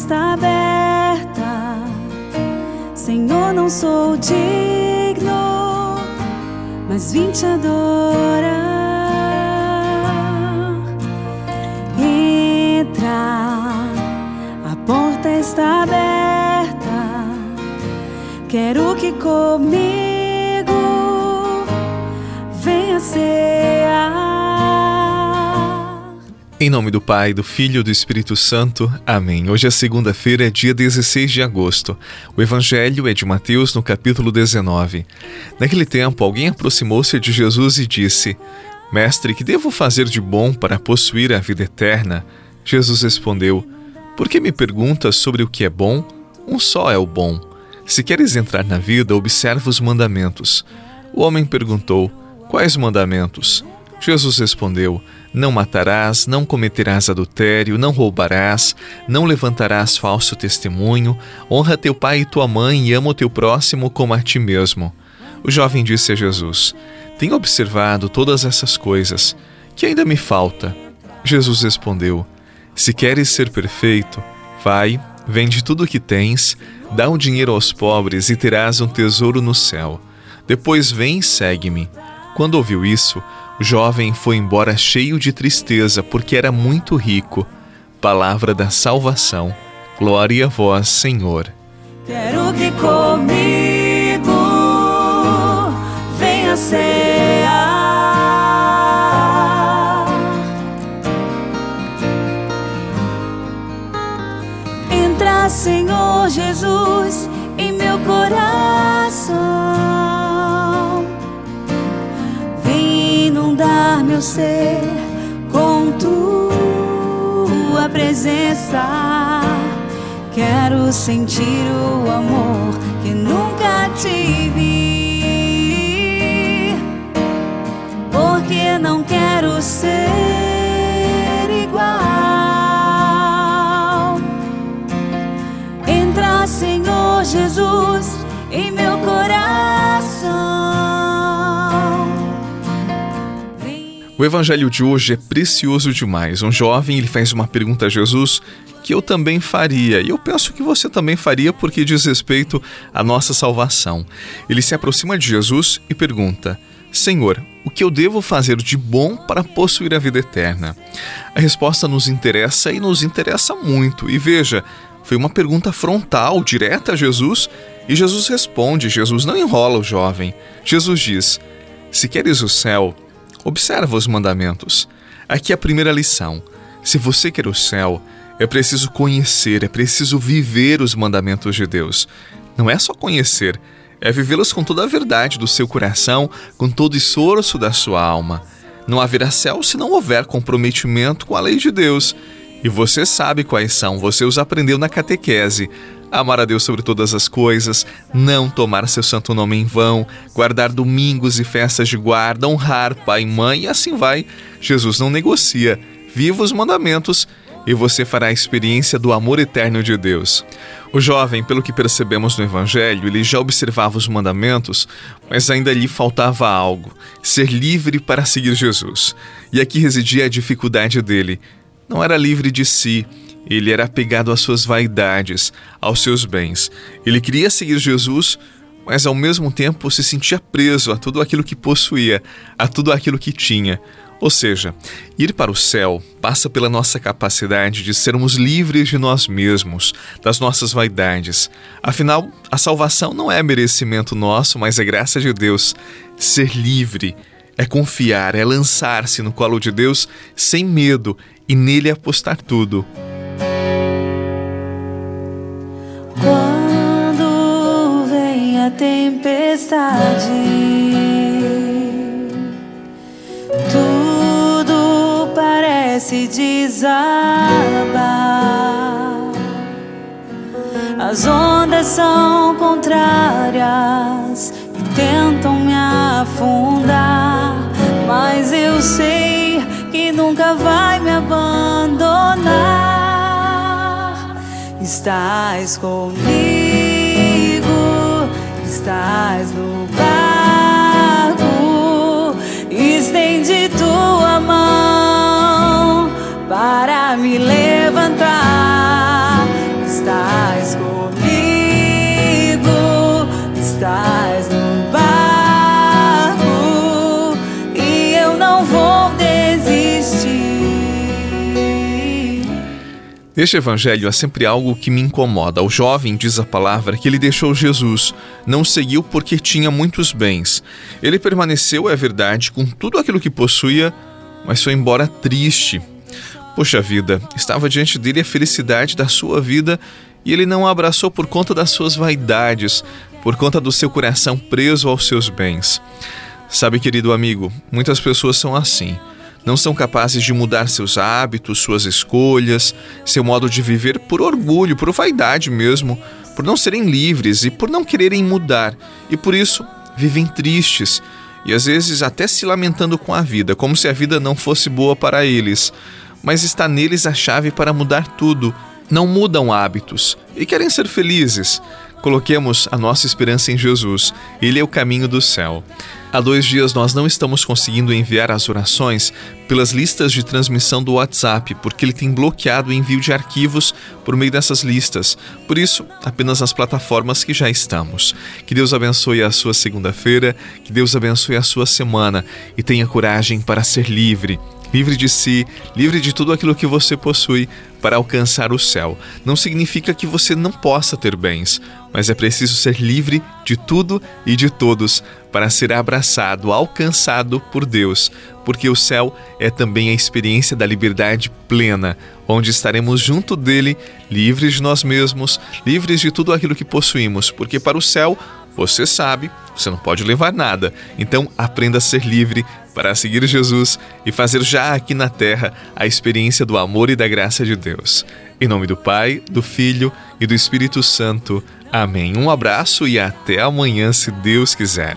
está aberta. Senhor, não sou digno, mas vim te adorar. Entra, a porta está aberta. Quero que comigo Em nome do Pai, do Filho e do Espírito Santo. Amém. Hoje é segunda-feira, dia 16 de agosto. O Evangelho é de Mateus, no capítulo 19. Naquele tempo, alguém aproximou-se de Jesus e disse: Mestre, que devo fazer de bom para possuir a vida eterna? Jesus respondeu: Por que me perguntas sobre o que é bom? Um só é o bom. Se queres entrar na vida, observa os mandamentos. O homem perguntou: Quais mandamentos? Jesus respondeu: Não matarás, não cometerás adultério, não roubarás, não levantarás falso testemunho, honra teu pai e tua mãe e ama o teu próximo como a ti mesmo. O jovem disse a Jesus: Tenho observado todas essas coisas. Que ainda me falta? Jesus respondeu: Se queres ser perfeito, vai, vende tudo o que tens, dá o dinheiro aos pobres e terás um tesouro no céu. Depois vem e segue-me. Quando ouviu isso, jovem foi embora cheio de tristeza, porque era muito rico. Palavra da salvação. Glória a vós, Senhor. Quero que comigo venha cear. Ser com tua presença. Quero sentir o amor que nunca tive, porque não quero ser O evangelho de hoje é precioso demais. Um jovem ele faz uma pergunta a Jesus que eu também faria, e eu penso que você também faria porque diz respeito à nossa salvação. Ele se aproxima de Jesus e pergunta: Senhor, o que eu devo fazer de bom para possuir a vida eterna? A resposta nos interessa e nos interessa muito. E veja, foi uma pergunta frontal, direta a Jesus, e Jesus responde. Jesus não enrola o jovem. Jesus diz: Se queres o céu, Observa os mandamentos. Aqui a primeira lição. Se você quer o céu, é preciso conhecer, é preciso viver os mandamentos de Deus. Não é só conhecer, é vivê-los com toda a verdade do seu coração, com todo o esforço da sua alma. Não haverá céu se não houver comprometimento com a lei de Deus. E você sabe quais são, você os aprendeu na catequese amar a Deus sobre todas as coisas, não tomar seu santo nome em vão, guardar domingos e festas de guarda, honrar pai e mãe, e assim vai. Jesus não negocia. Viva os mandamentos e você fará a experiência do amor eterno de Deus. O jovem, pelo que percebemos no Evangelho, ele já observava os mandamentos, mas ainda lhe faltava algo: ser livre para seguir Jesus. E aqui residia a dificuldade dele. Não era livre de si, ele era apegado às suas vaidades, aos seus bens. Ele queria seguir Jesus, mas ao mesmo tempo se sentia preso a tudo aquilo que possuía, a tudo aquilo que tinha. Ou seja, ir para o céu passa pela nossa capacidade de sermos livres de nós mesmos, das nossas vaidades. Afinal, a salvação não é merecimento nosso, mas é graça de Deus. Ser livre é confiar, é lançar-se no colo de Deus sem medo e nele apostar tudo. Parece desabar. As ondas são contrárias e tentam me afundar. Mas eu sei que nunca vai me abandonar. Estás comigo estás no barco, Neste evangelho há sempre algo que me incomoda. O jovem diz a palavra que ele deixou Jesus, não seguiu porque tinha muitos bens. Ele permaneceu, é verdade, com tudo aquilo que possuía, mas foi embora triste. Poxa vida, estava diante dele a felicidade da sua vida e ele não a abraçou por conta das suas vaidades, por conta do seu coração preso aos seus bens. Sabe, querido amigo, muitas pessoas são assim não são capazes de mudar seus hábitos, suas escolhas, seu modo de viver por orgulho, por vaidade mesmo, por não serem livres e por não quererem mudar, e por isso vivem tristes e às vezes até se lamentando com a vida, como se a vida não fosse boa para eles. Mas está neles a chave para mudar tudo. Não mudam hábitos e querem ser felizes. Coloquemos a nossa esperança em Jesus, Ele é o caminho do céu. Há dois dias nós não estamos conseguindo enviar as orações pelas listas de transmissão do WhatsApp, porque ele tem bloqueado o envio de arquivos por meio dessas listas. Por isso, apenas nas plataformas que já estamos. Que Deus abençoe a sua segunda-feira, que Deus abençoe a sua semana e tenha coragem para ser livre livre de si, livre de tudo aquilo que você possui para alcançar o céu. Não significa que você não possa ter bens, mas é preciso ser livre de tudo e de todos para ser abraçado, alcançado por Deus, porque o céu é também a experiência da liberdade plena, onde estaremos junto dele, livres de nós mesmos, livres de tudo aquilo que possuímos, porque para o céu você sabe, você não pode levar nada. Então aprenda a ser livre para seguir Jesus e fazer já aqui na terra a experiência do amor e da graça de Deus. Em nome do Pai, do Filho e do Espírito Santo. Amém. Um abraço e até amanhã, se Deus quiser.